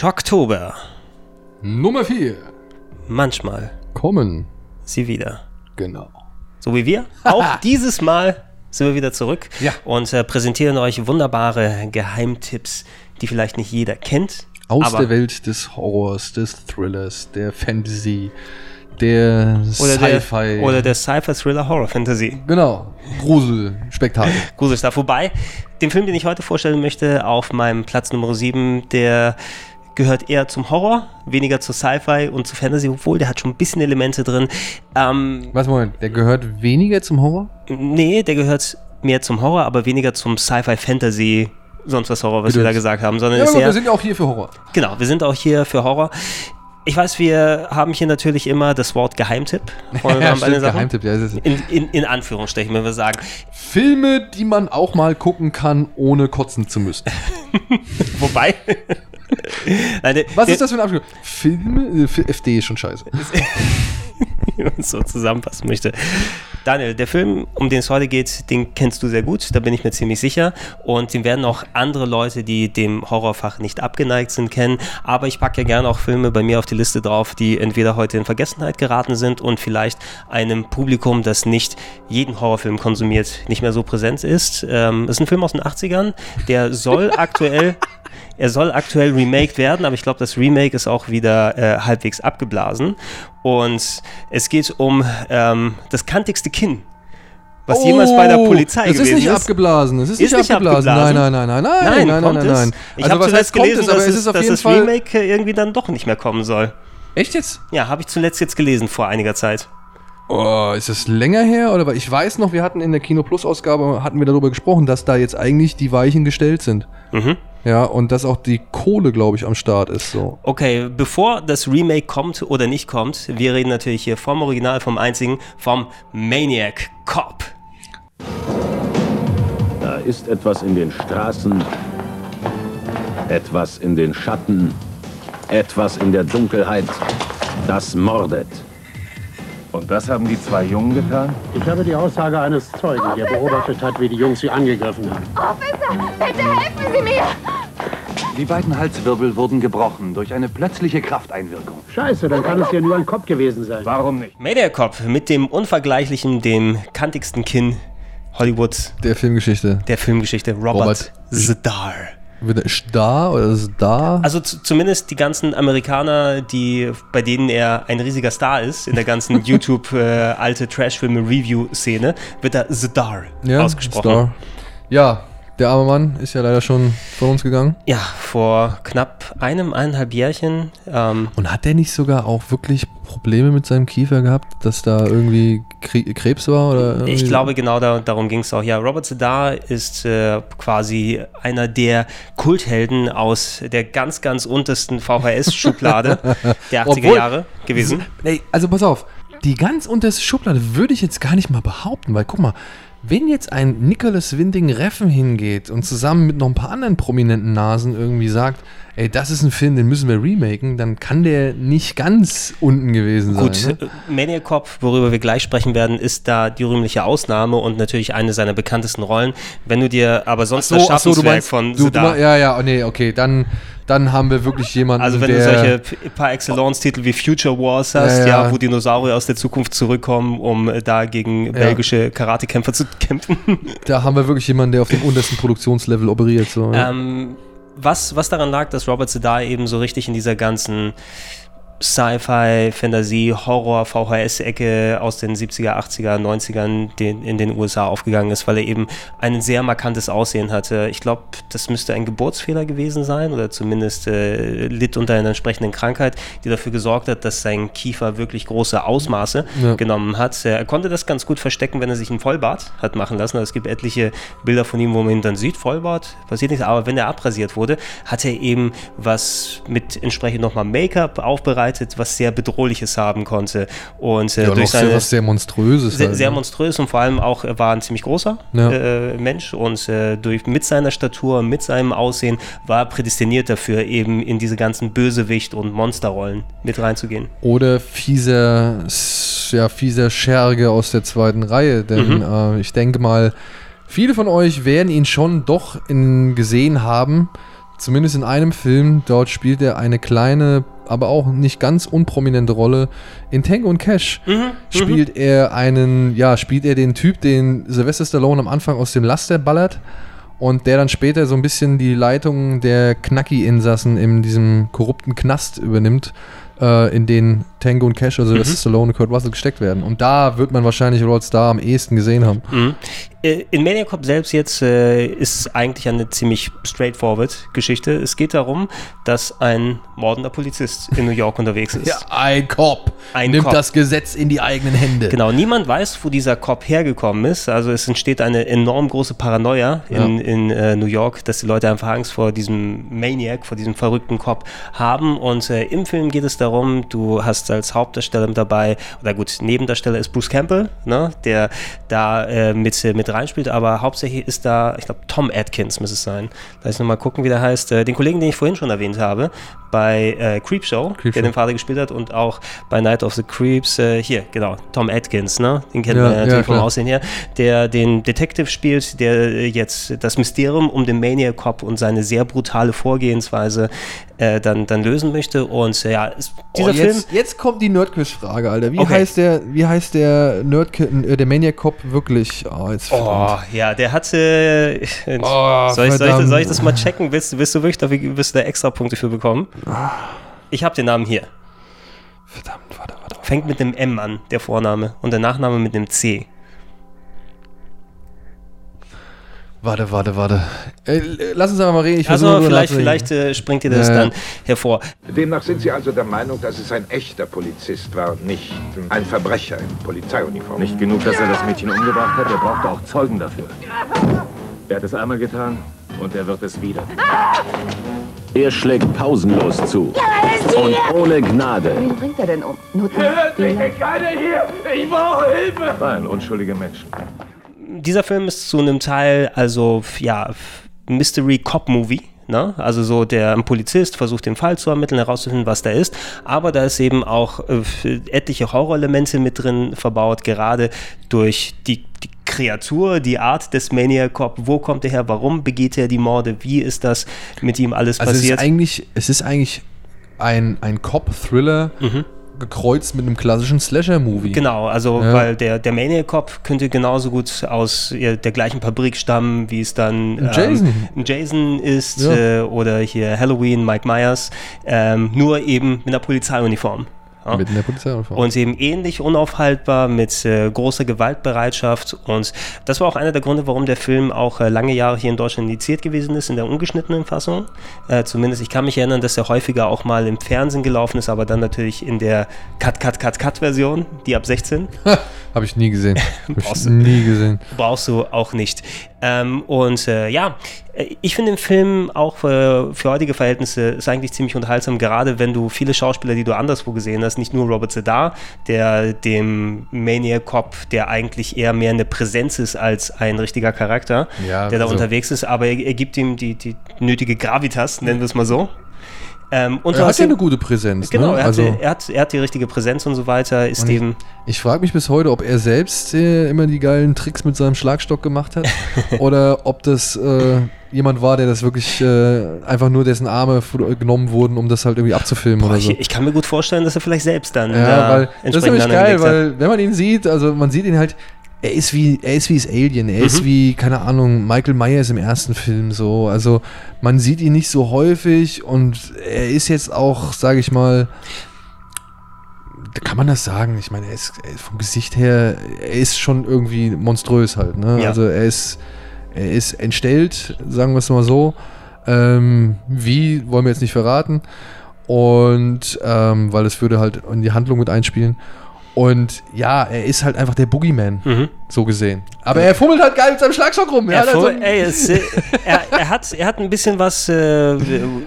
Schocktober. Nummer 4. Manchmal Kommen. sie wieder. Genau. So wie wir. Auch dieses Mal sind wir wieder zurück Ja. und äh, präsentieren euch wunderbare Geheimtipps, die vielleicht nicht jeder kennt. Aus der Welt des Horrors, des Thrillers, der Fantasy, der oder der, Sci-Fi. oder der Sci-Fi Thriller Horror Fantasy. Genau. Grusel, Spektakel. Gruselstuff. Wobei, den Film, den ich heute vorstellen möchte, auf meinem Platz Nummer 7, der gehört eher zum Horror, weniger zu Sci-Fi und zu Fantasy, obwohl der hat schon ein bisschen Elemente drin. Ähm, Was, Moment, der gehört weniger zum Horror? nee, der gehört mehr zum Horror, aber weniger zum Sci-Fi Fantasy, sonst was Horror, was wir da gesagt haben, sondern Ja, ist aber eher wir sind ja auch hier für Horror. Genau, wir sind auch hier für Horror. Ich weiß, wir haben hier natürlich immer das Wort Geheimtipp. stimmt, Sachen. Geheimtipp, ja. ist- In, in, in Anführungsstrichen, wenn wir sagen. Filme, die man auch mal gucken kann, ohne kotzen zu müssen. Wobei. Nein, der, Was ist das für ein Abschluss? Filme? Äh, FD ist schon scheiße. so zusammenfassen möchte. Daniel, der Film, um den es heute geht, den kennst du sehr gut, da bin ich mir ziemlich sicher. Und den werden auch andere Leute, die dem Horrorfach nicht abgeneigt sind, kennen. Aber ich packe ja gerne auch Filme bei mir auf die Liste drauf, die entweder heute in Vergessenheit geraten sind und vielleicht einem Publikum, das nicht jeden Horrorfilm konsumiert, nicht mehr so präsent ist. Ähm, es ist ein Film aus den 80ern, der soll aktuell. Er soll aktuell remaked werden, aber ich glaube, das Remake ist auch wieder äh, halbwegs abgeblasen. Und es geht um ähm, das kantigste Kinn, was jemals bei der Polizei Es Oh, ist gewesen nicht ist. abgeblasen. Es ist, Ist nicht nicht abgeblasen. abgeblasen? Nein, nein, nein, nein, nein, nein, nein, nein, es? nein. Ich Also habe zuletzt gelesen, es, aber dass, es es, ist dass das Fall. Remake äh, irgendwie dann doch nicht mehr kommen soll. Echt jetzt? Ja, habe ich zuletzt jetzt gelesen vor einiger Zeit. Oh, ist das länger her? Oder weil ich weiß noch, wir hatten in der Kino Plus Ausgabe hatten wir darüber gesprochen, dass da jetzt eigentlich die Weichen gestellt sind. Mhm. Ja, und dass auch die Kohle, glaube ich, am Start ist. So. Okay, bevor das Remake kommt oder nicht kommt, wir reden natürlich hier vom Original, vom einzigen, vom Maniac Cop. Da ist etwas in den Straßen, etwas in den Schatten, etwas in der Dunkelheit, das mordet. Und das haben die zwei Jungen getan? Ich habe die Aussage eines Zeugen, der beobachtet hat, wie die Jungs sie angegriffen haben. Officer, bitte helfen Sie mir! Die beiden Halswirbel wurden gebrochen durch eine plötzliche Krafteinwirkung. Scheiße, dann kann es ja nur ein Kopf gewesen sein. Warum nicht? Maniac Cop mit dem unvergleichlichen, dem kantigsten Kinn Hollywoods Der Filmgeschichte. der Filmgeschichte, Robert, Robert. Wird Star oder ist da? Also zu, zumindest die ganzen Amerikaner, die, bei denen er ein riesiger Star ist, in der ganzen YouTube äh, alte Trashfilme-Review-Szene, wird er Zedar ausgesprochen. Star. Ja, der arme Mann ist ja leider schon von uns gegangen. Ja, vor knapp einem, eineinhalb Jährchen. Ähm, Und hat der nicht sogar auch wirklich Probleme mit seinem Kiefer gehabt, dass da irgendwie Kre Krebs war? Oder ich glaube, genau da, darum ging es auch. Ja, Robert Zedar ist äh, quasi einer der Kulthelden aus der ganz, ganz untersten VHS-Schublade der 80er Obwohl- Jahre gewesen. Nee, also pass auf, die ganz unterste Schublade würde ich jetzt gar nicht mal behaupten, weil guck mal, wenn jetzt ein Nicholas Winding Reffen hingeht und zusammen mit noch ein paar anderen prominenten Nasen irgendwie sagt, ey, das ist ein Film, den müssen wir remaken, dann kann der nicht ganz unten gewesen sein. Gut, ne? äh, Maniac Cop, worüber wir gleich sprechen werden, ist da die rühmliche Ausnahme und natürlich eine seiner bekanntesten Rollen. Wenn du dir aber sonst das ach so, Schaffenswerk von du, du, meinst- ja, ja, oh, nee, okay, dann, dann haben wir wirklich jemanden, Also wenn der, du solche p- par excellence Titel wie Future Wars hast, Ja, ja, ja. wo Dinosaurier aus der Zukunft zurückkommen, um äh, da gegen belgische Karatekämpfer zu kämpfen. da haben wir wirklich jemanden, der auf dem untersten Produktionslevel operiert. So, ja. ähm, was, was daran lag, dass Robert Zedar eben so richtig in dieser ganzen Sci-Fi, Fantasie, Horror, VHS-Ecke aus den 70er, 80er, 90ern den, in den USA aufgegangen ist, weil er eben ein sehr markantes Aussehen hatte. Ich glaube, das müsste ein Geburtsfehler gewesen sein oder zumindest äh, litt unter einer entsprechenden Krankheit, die dafür gesorgt hat, dass sein Kiefer wirklich große Ausmaße Ja. genommen hat. Er konnte das ganz gut verstecken, wenn er sich einen Vollbart hat machen lassen. Also es gibt etliche Bilder von ihm, wo man ihn dann sieht, Vollbart, passiert nichts, aber wenn er abrasiert wurde, hat er eben was mit entsprechend nochmal Make-up aufbereitet, was sehr Bedrohliches haben konnte. Und äh, Ja, durch auch sehr, seine was sehr Monströses. sehr, halt, sehr ne? monströs und vor allem auch, er war ein ziemlich großer Ja. äh, Mensch und äh, durch, mit seiner Statur, mit seinem Aussehen war er prädestiniert dafür, eben in diese ganzen Bösewicht- und Monsterrollen mit reinzugehen. Oder fieser, ja, fieser Scherge aus der zweiten Reihe. Denn äh, ich denke mal, viele von euch werden ihn schon doch in, gesehen haben. Zumindest in einem Film. Dort spielt er eine kleine, aber auch nicht ganz unprominente Rolle. In Tango und Cash spielt er einen, ja, spielt er den Typ, den Sylvester Stallone am Anfang aus dem Laster ballert. Und der dann später so ein bisschen die Leitung der Knacki-Insassen in diesem korrupten Knast übernimmt, äh, in den Tango und Cash, also Sylvester Stallone und Kurt Russell gesteckt werden. Und da wird man wahrscheinlich Rod Star am ehesten gesehen haben. Mhm. Äh, In Maniac Cop selbst jetzt äh, ist es eigentlich eine ziemlich straightforward Geschichte. Es geht darum, dass ein mordender Polizist in New York unterwegs ist. ein Cop Ein nimmt Cop. das Gesetz in die eigenen Hände. Genau, niemand weiß, wo dieser Cop hergekommen ist. Also es entsteht eine enorm große Paranoia in, in äh, New York, dass die Leute einfach Angst vor diesem Maniac, vor diesem verrückten Cop haben. Und äh, im Film geht es darum, du hast als Hauptdarsteller dabei, oder gut, Nebendarsteller ist Bruce Campbell, ne, der da äh, mit, mit reinspielt, aber hauptsächlich ist da, ich glaube, Tom Atkins muss es sein. Lass ich nochmal gucken, wie der heißt. Äh, den Kollegen, den ich vorhin schon erwähnt habe, bei äh, Creepshow, Creepshow. der den Vater gespielt hat und auch bei Night of the Creeps, äh, hier, genau, Tom Atkins, ne? Den kennt Ja, man natürlich ja, vom. Aussehen her, der den Detective spielt, der äh, jetzt das Mysterium um den Maniac Cop und seine sehr brutale Vorgehensweise äh, dann, dann lösen möchte. Und äh, ja, es, dieser oh, Film. jetzt, jetzt kommt die Nerdquiz-Frage, Alter. Wie Okay. heißt der, wie heißt der Nerd, äh, der Maniac Cop wirklich? Oh, jetzt Oh, ja, der hatte. Oh, soll, ich, soll, ich, soll ich das mal checken? Willst, du- willst du wirklich dafür willst du da extra Punkte für bekommen? Ich habe den Namen hier. Verdammt, warte, warte. warte. Fängt mit einem M an, der Vorname, und der Nachname mit einem C. Warte, warte, warte. Äh, lass uns einfach mal reden. Ich Also vielleicht, vielleicht äh, springt dir das ja. dann hervor. Demnach sind Sie also der Meinung, dass es ein echter Polizist war und nicht ein Verbrecher in Polizeiuniform. Nicht genug, dass er das Mädchen umgebracht hat, er brauchte auch Zeugen dafür. Er hat es einmal getan und er wird es wieder. Er schlägt pausenlos zu. Und ohne Gnade. Wen bringt er denn um? Nutten? Nein, unschuldige Menschen. dieser Film ist zu einem Teil, also ja, Mystery Cop Movie. Ne? Also so der Polizist versucht den Fall zu ermitteln, herauszufinden, was da ist. Aber da ist eben auch äh, etliche Horrorelemente mit drin verbaut, gerade durch die, die Kreatur, die Art des Maniac Cop. Wo kommt er her? Warum begeht er die Morde? Wie ist das mit ihm alles Also es ist passiert? eigentlich, es ist eigentlich ein, ein Cop-Thriller gekreuzt mit einem klassischen Slasher-Movie. Genau, also Ja. weil der, der Maniac Cop könnte genauso gut aus der gleichen Fabrik stammen, wie es dann Ein Jason. Jason ist Ja. äh, oder hier Halloween, Mike Myers, ähm, nur eben mit einer Polizeiuniform. Mit einer Polizeiuniform. Und eben ähnlich unaufhaltbar mit äh, großer Gewaltbereitschaft. Und das war auch einer der Gründe, warum der Film auch äh, lange Jahre hier in Deutschland indiziert gewesen ist, in der ungeschnittenen Fassung. Äh, zumindest, ich kann mich erinnern, dass er häufiger auch mal im Fernsehen gelaufen ist, aber dann natürlich in der Cut-Cut-Cut-Cut-Version, die ab 16. Habe ich nie gesehen. Brauchst nie gesehen. brauchst du auch nicht. Ähm, und äh, ja, ich finde den Film auch äh, für heutige Verhältnisse ist eigentlich ziemlich unterhaltsam, gerade wenn du viele Schauspieler, die du anderswo gesehen hast, nicht nur Robert Zedar, der dem Maniac Cop, der eigentlich eher mehr eine Präsenz ist als ein richtiger Charakter, Ja, der da also- unterwegs ist, aber er, er gibt ihm die, die nötige Gravitas, nennen wir es mal so. Ähm, Er hat ja eine gute Präsenz. Genau, ne? er, hat, also, er, hat, er hat die richtige Präsenz und so weiter, ist Und ich- eben ich frage mich bis heute, ob er selbst äh, immer die geilen Tricks mit seinem Schlagstock gemacht hat oder ob das äh, jemand war, der das wirklich äh, einfach nur dessen Arme genommen wurden, um das halt irgendwie abzufilmen Boah, oder so. ich, ich kann mir gut vorstellen, dass er vielleicht selbst dann Ja, da weil das ist nämlich geil, weil wenn man ihn sieht, also man sieht ihn halt, er ist wie, er ist wie das Alien, er Mhm. ist wie, keine Ahnung, Michael Myers im ersten Film so. Also man sieht ihn nicht so häufig und er ist jetzt auch, sage ich mal, da kann man das sagen. Ich meine, er ist, er ist vom Gesicht her, er ist schon irgendwie monströs halt. Ne? Ja. Also er ist, er ist entstellt, sagen wir es mal so. Ähm, wie, wollen wir jetzt nicht verraten. Und ähm, weil es würde halt in die Handlung mit einspielen. Und ja, er ist halt einfach der Boogeyman, Mhm. so gesehen. Aber er fummelt halt geil mit seinem Schlagstock rum. Er, hat halt so ein- ey, es, äh, er, er, hat, er hat ein bisschen was äh,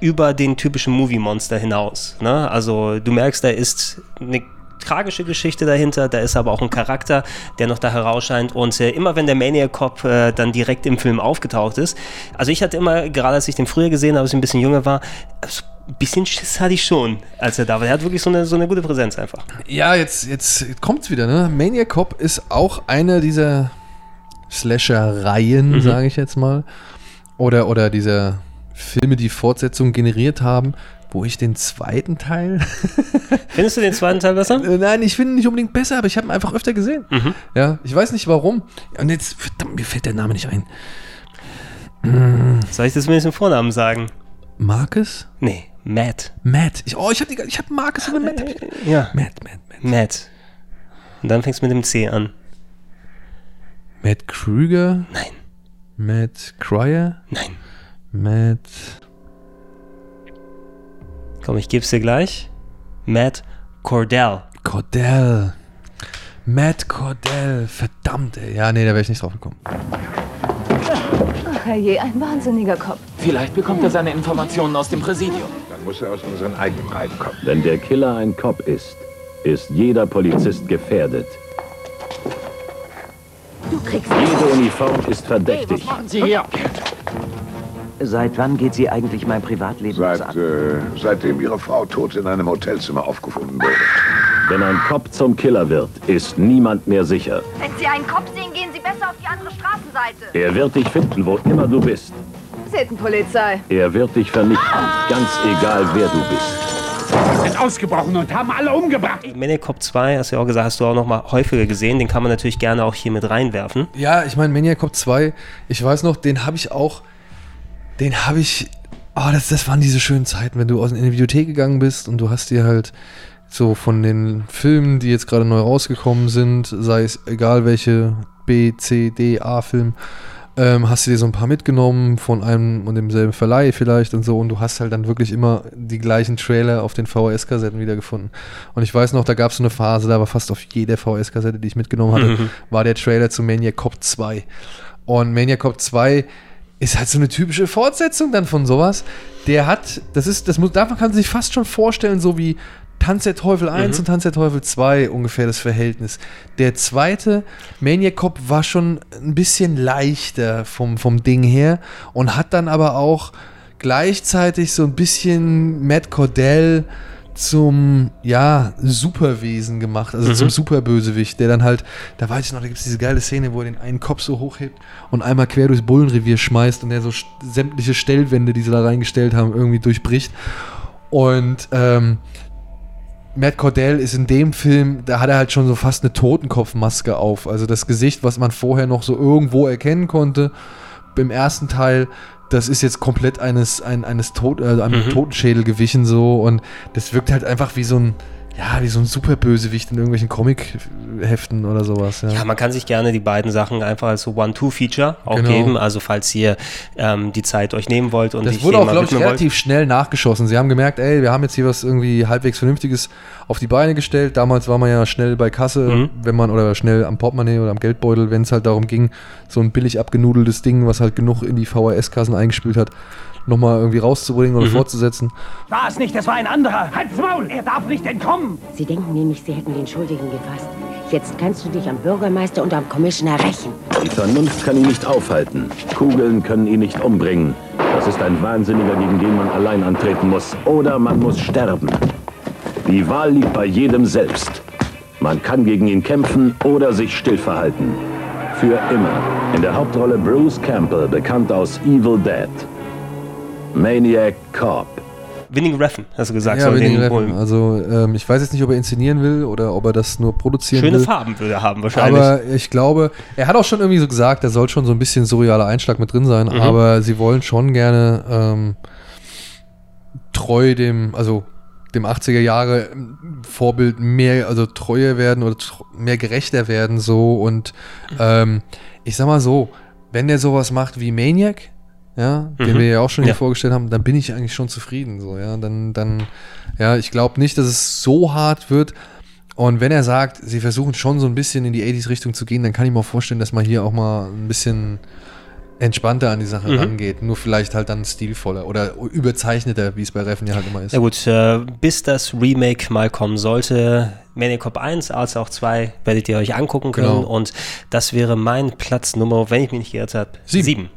über den typischen Movie-Monster hinaus. Ne? Also du merkst, da ist eine tragische Geschichte dahinter, da ist aber auch ein Charakter, der noch da herausscheint und äh, immer wenn der Maniac Cop äh, dann direkt im Film aufgetaucht ist, also ich hatte immer, gerade als ich den früher gesehen habe, als ich ein bisschen jünger war, so ein bisschen Schiss hatte ich schon, als er da war. Er hat wirklich so eine, so eine gute Präsenz einfach. Ja, jetzt, jetzt kommt's wieder, ne? Maniac Cop ist auch einer dieser Slasher-Reihen, Mhm. sage ich jetzt mal. Oder, oder dieser Filme, die Fortsetzungen generiert haben, wo ich den zweiten Teil. Findest du den zweiten Teil besser? Äh, Nein, ich finde ihn nicht unbedingt besser, aber ich habe ihn einfach öfter gesehen. Mhm. Ja, ich weiß nicht warum. Und jetzt, verdammt, mir fällt der Name nicht ein. Soll ich das mit dem Vornamen sagen? Marcus? Nee, Matt. Matt. Ich, oh, ich habe ich hab Marcus und Matt. ich- Ja, Matt, Matt, Matt. Matt. Und dann fängst du mit dem C an. Matt Krüger? Nein, Matt Cryer? nein. Matt. Komm, ich geb's dir gleich. Matt Cordell. Cordell. Matt Cordell. Verdammt, ey. Ja, nee, da wäre ich nicht drauf gekommen. Ach je, ein wahnsinniger Kopf. Vielleicht bekommt er seine Informationen aus dem Präsidium. Muss er aus unseren eigenen Reihen kommen. Wenn der Killer ein Cop ist, ist jeder Polizist gefährdet. Du kriegst Jede Uniform ist verdächtig. Sie hier. Seit wann geht sie eigentlich mein Privatleben Seit, an? äh, seitdem Ihre Frau tot in einem Hotelzimmer aufgefunden wurde. Wenn ein Cop zum Killer wird, ist niemand mehr sicher. Wenn Sie einen Kopf sehen, gehen Sie besser auf die andere Straßenseite. Er wird dich finden, wo immer du bist. Sittenpolizei. Er wird dich vernichten, ganz egal wer du bist. Sind ausgebrochen und haben alle umgebracht. Maniac Cop 2, hast du ja auch gesagt, hast du auch noch mal häufiger gesehen. Den kann man natürlich gerne auch hier mit reinwerfen. Ja, ich meine, Maniac Cop 2, ich weiß noch, den habe ich auch, den habe ich, ah, das, das waren diese schönen Zeiten, wenn du aus, in die Videothek gegangen bist und du hast dir halt so von den Filmen, die jetzt gerade neu rausgekommen sind, sei es egal welche B, C, D, A-Film, ähm, hast du dir so ein paar mitgenommen von einem und demselben Verleih vielleicht und so und du hast halt dann wirklich immer die gleichen Trailer auf den VHS-Kassetten wiedergefunden. Und ich weiß noch, da gab es so eine Phase, da war fast auf jeder VHS-Kassette, die ich mitgenommen hatte, Mhm. war der Trailer zu Maniac Cop 2. Und Maniac Cop 2 ist halt so eine typische Fortsetzung dann von sowas. Der hat, das ist, das muss, davon kann man sich fast schon vorstellen, so wie Tanz der Teufel 1 Mhm. und Tanz der Teufel 2 ungefähr das Verhältnis. Der zweite, Maniac Cop, war schon ein bisschen leichter vom, vom Ding her und hat dann aber auch gleichzeitig so ein bisschen Matt Cordell zum, ja, Superwesen gemacht, also Mhm. zum Superbösewicht, der dann halt, da weiß ich noch, da gibt es diese geile Szene, wo er den einen Kopf so hochhebt und einmal quer durchs Bullenrevier schmeißt und der so sämtliche Stellwände, die sie da reingestellt haben, irgendwie durchbricht. Und ähm, Matt Cordell ist in dem Film, da hat er halt schon so fast eine Totenkopfmaske auf. Also das Gesicht, was man vorher noch so irgendwo erkennen konnte, im ersten Teil, das ist jetzt komplett eines, ein, eines Tod, äh, einem Mhm. Totenschädel gewichen so und das wirkt halt einfach wie so ein, ja, wie so ein Superbösewicht in irgendwelchen Comic-Heften oder sowas. Ja. Ja, man kann sich gerne die beiden Sachen einfach als so One-Two-Feature auch Genau. geben. Also falls ihr ähm, die Zeit euch nehmen wollt und Das wurde auch, glaube ich, widmen wollt. relativ schnell nachgeschossen. Sie haben gemerkt, ey, wir haben jetzt hier was irgendwie halbwegs Vernünftiges auf die Beine gestellt. Damals war man ja schnell bei Kasse, Mhm. wenn man, oder schnell am Portemonnaie oder am Geldbeutel, wenn es halt darum ging, so ein billig abgenudeltes Ding, was halt genug in die VHS-Kassen eingespült hat, nochmal irgendwie rauszubringen oder Mhm. fortzusetzen. War es nicht, es war ein anderer. Halt's Maul, er darf nicht entkommen. Sie denken nämlich, Sie hätten den Schuldigen gefasst. Jetzt kannst du dich am Bürgermeister und am Commissioner rächen. Die Vernunft kann ihn nicht aufhalten. Kugeln können ihn nicht umbringen. Das ist ein Wahnsinniger, gegen den man allein antreten muss. Oder man muss sterben. Die Wahl liegt bei jedem selbst. Man kann gegen ihn kämpfen oder sich still verhalten. Für immer. In der Hauptrolle Bruce Campbell, bekannt aus Evil Dead. Maniac Cop. Winning Refn, hast du gesagt. ja, soll Winning holen. Also ähm, ich weiß jetzt nicht, ob er inszenieren will oder ob er das nur produzieren Schöne will. Farben würde er haben wahrscheinlich. Aber ich glaube, er hat auch schon irgendwie so gesagt, da soll schon so ein bisschen surrealer Einschlag mit drin sein, Mhm. aber sie wollen schon gerne ähm, treu dem, also dem 80er Jahre Vorbild mehr, also treuer werden oder mehr gerechter werden so und ähm, ich sag mal so, wenn der sowas macht wie Maniac, ja, mhm. den wir ja auch schon hier vorgestellt haben, dann bin ich eigentlich schon zufrieden so, ja, dann, dann, ja, ich glaube nicht, dass es so hart wird, und wenn er sagt, sie versuchen schon so ein bisschen in die 80s-Richtung zu gehen, dann kann ich mir auch vorstellen, dass man hier auch mal ein bisschen entspannter an die Sache mhm. rangeht. Nur vielleicht halt dann stilvoller oder überzeichneter, wie es bei Reffen ja halt immer ist. Ja gut, äh, bis das Remake mal kommen sollte, Maniacop 1 als auch 2 werdet ihr euch angucken können. Genau. Und das wäre mein Platz Nummer, wenn ich mich nicht geirrt habe, 7.